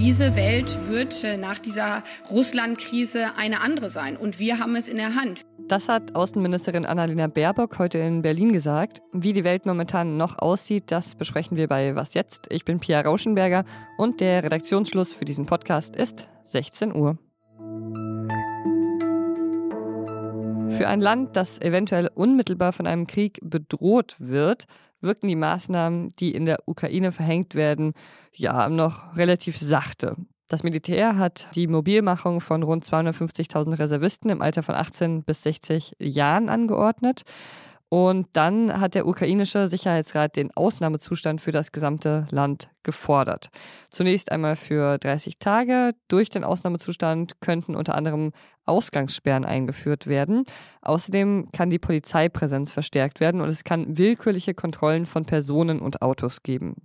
Diese Welt wird äh, nach dieser Russland-Krise eine andere sein und wir haben es in der Hand. Das hat Außenministerin Annalena Baerbock heute in Berlin gesagt. Wie die Welt momentan noch aussieht, das besprechen wir bei Was jetzt? Ich bin Pia Rauschenberger und der Redaktionsschluss für diesen Podcast ist 16 Uhr. Für ein Land, das eventuell unmittelbar von einem Krieg bedroht wird, wirken die Maßnahmen, die in der Ukraine verhängt werden, ja noch relativ sachte. Das Militär hat die Mobilmachung von rund 250.000 Reservisten im Alter von 18 bis 60 Jahren angeordnet. Und dann hat der ukrainische Sicherheitsrat den Ausnahmezustand für das gesamte Land gefordert. Zunächst einmal für 30 Tage. Durch den Ausnahmezustand könnten unter anderem Ausgangssperren eingeführt werden. Außerdem kann die Polizeipräsenz verstärkt werden und es kann willkürliche Kontrollen von Personen und Autos geben.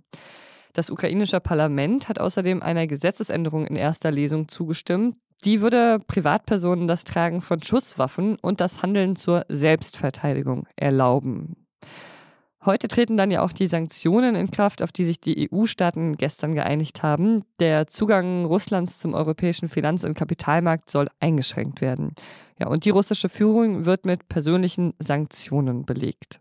Das ukrainische Parlament hat außerdem einer Gesetzesänderung in erster Lesung zugestimmt, die würde Privatpersonen das Tragen von Schusswaffen und das Handeln zur Selbstverteidigung erlauben. Heute treten dann ja auch die Sanktionen in Kraft, auf die sich die EU-Staaten gestern geeinigt haben. Der Zugang Russlands zum europäischen Finanz- und Kapitalmarkt soll eingeschränkt werden. Ja, und die russische Führung wird mit persönlichen Sanktionen belegt.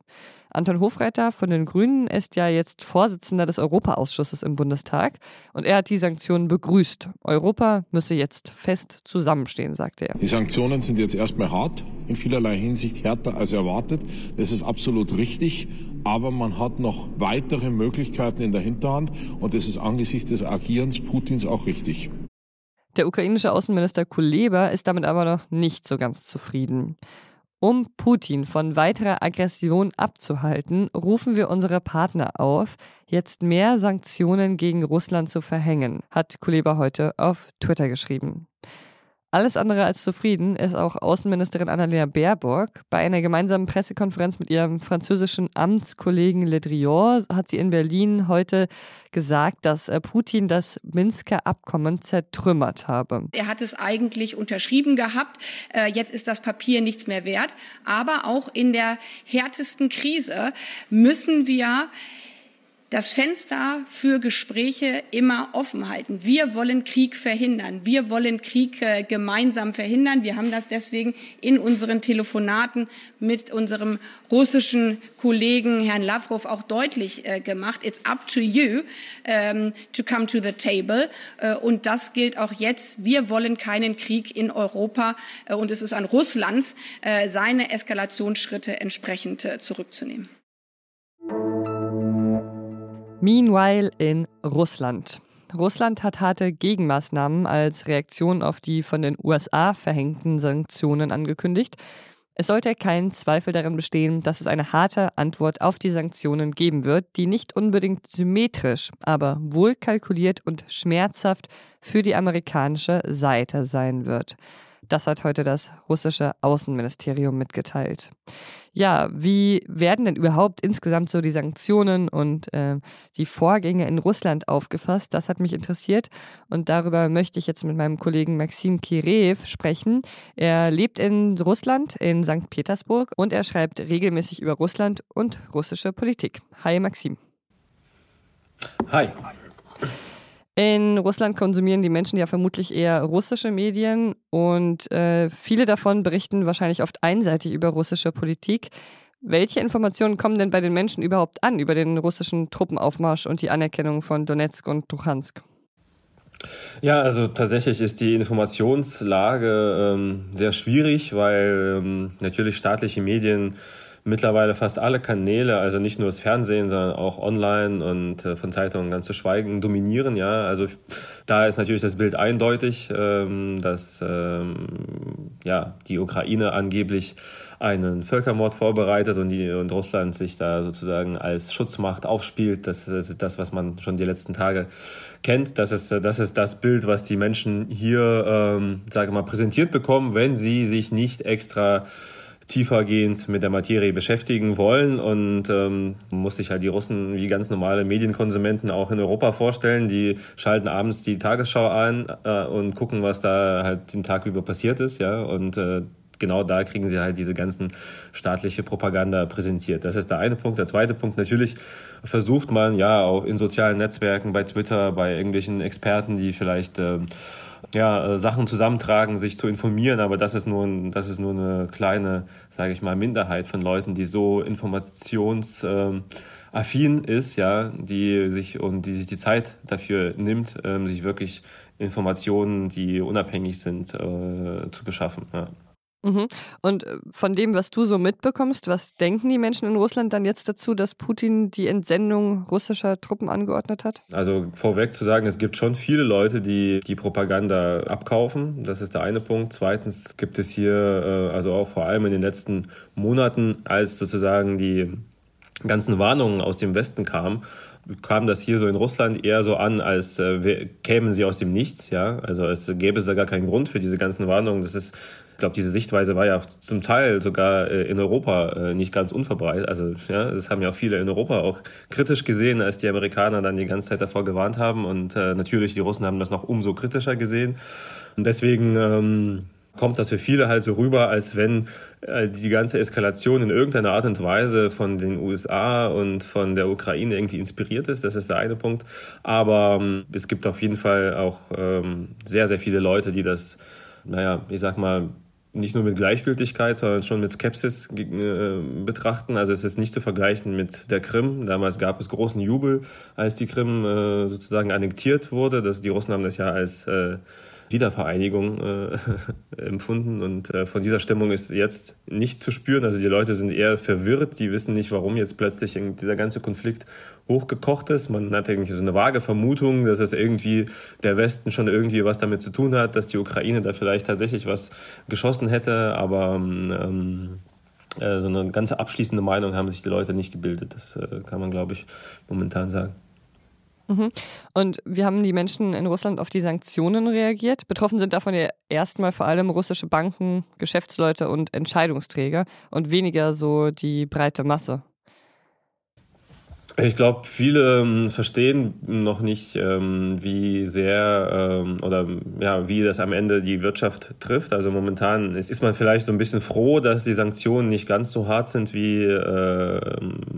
Anton Hofreiter von den Grünen ist ja jetzt Vorsitzender des Europaausschusses im Bundestag und er hat die Sanktionen begrüßt. Europa müsse jetzt fest zusammenstehen, sagte er. Die Sanktionen sind jetzt erstmal hart, in vielerlei Hinsicht härter als erwartet. Das ist absolut richtig, aber man hat noch weitere Möglichkeiten in der Hinterhand und das ist angesichts des Agierens Putins auch richtig. Der ukrainische Außenminister Kuleba ist damit aber noch nicht so ganz zufrieden. Um Putin von weiterer Aggression abzuhalten, rufen wir unsere Partner auf, jetzt mehr Sanktionen gegen Russland zu verhängen, hat Kuleba heute auf Twitter geschrieben. Alles andere als zufrieden ist auch Außenministerin Annalena Baerbock. Bei einer gemeinsamen Pressekonferenz mit ihrem französischen Amtskollegen Le Drian hat sie in Berlin heute gesagt, dass äh, Putin das Minsker Abkommen zertrümmert habe. Er hat es eigentlich unterschrieben gehabt. Äh, jetzt ist das Papier nichts mehr wert. Aber auch in der härtesten Krise müssen wir das Fenster für Gespräche immer offen halten. Wir wollen Krieg verhindern. Wir wollen Krieg äh, gemeinsam verhindern. Wir haben das deswegen in unseren Telefonaten mit unserem russischen Kollegen Herrn Lavrov auch deutlich äh, gemacht. It's up to you ähm, to come to the table. Äh, und das gilt auch jetzt. Wir wollen keinen Krieg in Europa. Äh, und es ist an Russlands, äh, seine Eskalationsschritte entsprechend äh, zurückzunehmen. Meanwhile in Russland. Russland hat harte Gegenmaßnahmen als Reaktion auf die von den USA verhängten Sanktionen angekündigt. Es sollte kein Zweifel daran bestehen, dass es eine harte Antwort auf die Sanktionen geben wird, die nicht unbedingt symmetrisch, aber wohl kalkuliert und schmerzhaft für die amerikanische Seite sein wird. Das hat heute das russische Außenministerium mitgeteilt. Ja, wie werden denn überhaupt insgesamt so die Sanktionen und äh, die Vorgänge in Russland aufgefasst? Das hat mich interessiert und darüber möchte ich jetzt mit meinem Kollegen Maxim Kirev sprechen. Er lebt in Russland, in St. Petersburg und er schreibt regelmäßig über Russland und russische Politik. Hi Maxim. Hi. In Russland konsumieren die Menschen ja vermutlich eher russische Medien und äh, viele davon berichten wahrscheinlich oft einseitig über russische Politik. Welche Informationen kommen denn bei den Menschen überhaupt an über den russischen Truppenaufmarsch und die Anerkennung von Donetsk und Luhansk? Ja, also tatsächlich ist die Informationslage ähm, sehr schwierig, weil ähm, natürlich staatliche Medien mittlerweile fast alle Kanäle, also nicht nur das Fernsehen, sondern auch online und äh, von Zeitungen ganz zu schweigen, dominieren. Ja, also da ist natürlich das Bild eindeutig, ähm, dass ähm, ja die Ukraine angeblich einen Völkermord vorbereitet und, die, und Russland sich da sozusagen als Schutzmacht aufspielt. Das ist das, was man schon die letzten Tage kennt. Das ist das, ist das Bild, was die Menschen hier, ähm, sage mal, präsentiert bekommen, wenn sie sich nicht extra tiefergehend mit der Materie beschäftigen wollen. Und ähm, muss sich halt die Russen wie ganz normale Medienkonsumenten auch in Europa vorstellen. Die schalten abends die Tagesschau ein äh, und gucken, was da halt den Tag über passiert ist. Ja, und äh, genau da kriegen sie halt diese ganzen staatliche Propaganda präsentiert. Das ist der eine Punkt. Der zweite Punkt, natürlich versucht man ja auch in sozialen Netzwerken, bei Twitter, bei irgendwelchen Experten, die vielleicht ähm, ja, äh, Sachen zusammentragen, sich zu informieren, aber das ist nur, das ist nur eine kleine, sage ich mal, Minderheit von Leuten, die so informationsaffin ist, ja, die sich und die sich die Zeit dafür nimmt, ähm, sich wirklich Informationen, die unabhängig sind, äh, zu beschaffen. Ja. Mhm. Und äh, von dem, was du so mitbekommst, was denken die Menschen in Russland dann jetzt dazu, dass Putin die Entsendung russischer Truppen angeordnet hat? Also vorweg zu sagen, es gibt schon viele Leute, die die Propaganda abkaufen. Das ist der eine Punkt. Zweitens gibt es hier, äh, also auch vor allem in den letzten Monaten, als sozusagen die ganzen Warnungen aus dem Westen kamen, kam das hier so in Russland eher so an, als äh, kämen sie aus dem Nichts, ja. Also es gäbe es da gar keinen Grund für diese ganzen Warnungen. Das ist ich glaube, diese Sichtweise war ja zum Teil sogar äh, in Europa äh, nicht ganz unverbreitet. Also ja, das haben ja auch viele in Europa auch kritisch gesehen, als die Amerikaner dann die ganze Zeit davor gewarnt haben. Und äh, natürlich die Russen haben das noch umso kritischer gesehen. Und deswegen ähm, kommt das für viele halt so rüber, als wenn äh, die ganze Eskalation in irgendeiner Art und Weise von den USA und von der Ukraine irgendwie inspiriert ist. Das ist der eine Punkt. Aber ähm, es gibt auf jeden Fall auch ähm, sehr, sehr viele Leute, die das, naja, ich sag mal, nicht nur mit Gleichgültigkeit, sondern schon mit Skepsis äh, betrachten. Also es ist nicht zu vergleichen mit der Krim. Damals gab es großen Jubel, als die Krim äh, sozusagen annektiert wurde. Das, die Russen haben das ja als äh, Wiedervereinigung äh, empfunden. Und äh, von dieser Stimmung ist jetzt nichts zu spüren. Also die Leute sind eher verwirrt, die wissen nicht, warum jetzt plötzlich dieser ganze Konflikt hochgekocht ist. Man hat irgendwie so eine vage Vermutung, dass es irgendwie der Westen schon irgendwie was damit zu tun hat, dass die Ukraine da vielleicht tatsächlich was geschossen hätte, aber ähm, äh, so eine ganz abschließende Meinung haben sich die Leute nicht gebildet. Das äh, kann man, glaube ich, momentan sagen. Mhm. Und wie haben die Menschen in Russland auf die Sanktionen reagiert? Betroffen sind davon ja erstmal vor allem russische Banken, Geschäftsleute und Entscheidungsträger und weniger so die breite Masse. Ich glaube, viele ähm, verstehen noch nicht, ähm, wie sehr ähm, oder ja, wie das am Ende die Wirtschaft trifft. Also momentan ist, man vielleicht so ein bisschen froh, dass die Sanktionen nicht ganz so hart sind, wie äh,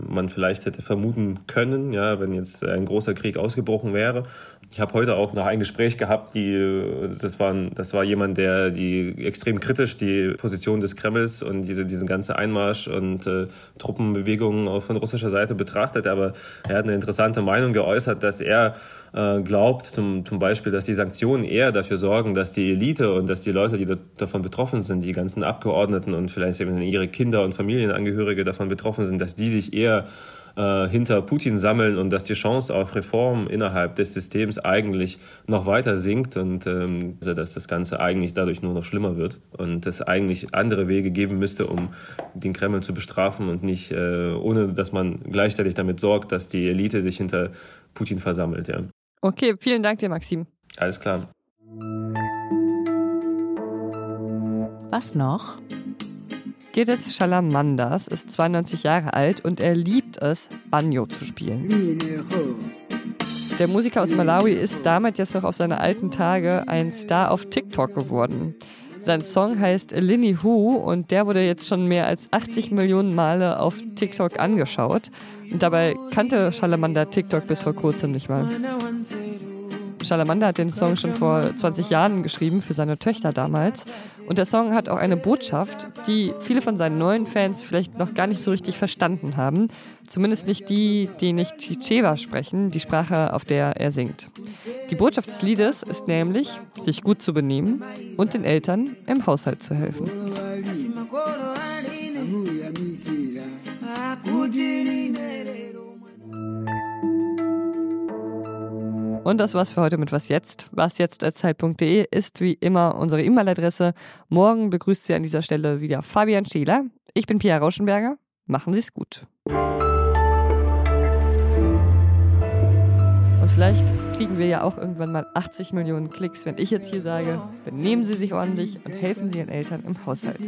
man vielleicht hätte vermuten können, ja, wenn jetzt ein großer Krieg ausgebrochen wäre. Ich habe heute auch noch ein Gespräch gehabt, die, das, war, das war jemand, der die extrem kritisch die Position des Kremls und diese, diesen ganzen Einmarsch und äh, Truppenbewegungen von russischer Seite betrachtet. Aber er hat eine interessante Meinung geäußert, dass er äh, glaubt, zum, zum Beispiel, dass die Sanktionen eher dafür sorgen, dass die Elite und dass die Leute, die davon betroffen sind, die ganzen Abgeordneten und vielleicht eben ihre Kinder und Familienangehörige davon betroffen sind, dass die sich eher äh, hinter Putin sammeln und dass die Chance auf Reform innerhalb des Systems eigentlich noch weiter sinkt und ähm, also dass das Ganze eigentlich dadurch nur noch schlimmer wird und es eigentlich andere Wege geben müsste, um den Kreml zu bestrafen und nicht äh, ohne, dass man gleichzeitig damit sorgt, dass die Elite sich hinter Putin versammelt. Ja. Okay, vielen Dank dir, Maxim. Alles klar. Was noch? Gildes Schalamandas ist 92 Jahre alt und er liebt es, Banjo zu spielen. Der Musiker aus Malawi ist damit jetzt noch auf seine alten Tage ein Star auf TikTok geworden. Sein Song heißt Linny Hu und der wurde jetzt schon mehr als 80 Millionen Male auf TikTok angeschaut. Und dabei kannte Shalamander TikTok bis vor kurzem nicht mal. Shalamander hat den Song schon vor 20 Jahren geschrieben für seine Töchter damals. Und der Song hat auch eine Botschaft, die viele von seinen neuen Fans vielleicht noch gar nicht so richtig verstanden haben. Zumindest nicht die, die nicht Chichewa sprechen, die Sprache, auf der er singt. Die Botschaft des Liedes ist nämlich, sich gut zu benehmen und den Eltern im Haushalt zu helfen. Und das war's für heute mit Was Jetzt. Was jetzt Zeit.de ist wie immer unsere E-Mail-Adresse. Morgen begrüßt Sie an dieser Stelle wieder Fabian Schieler. Ich bin Pia Rauschenberger. Machen Sie es gut. Und vielleicht kriegen wir ja auch irgendwann mal 80 Millionen Klicks, wenn ich jetzt hier sage, benehmen Sie sich ordentlich und helfen Sie Ihren Eltern im Haushalt.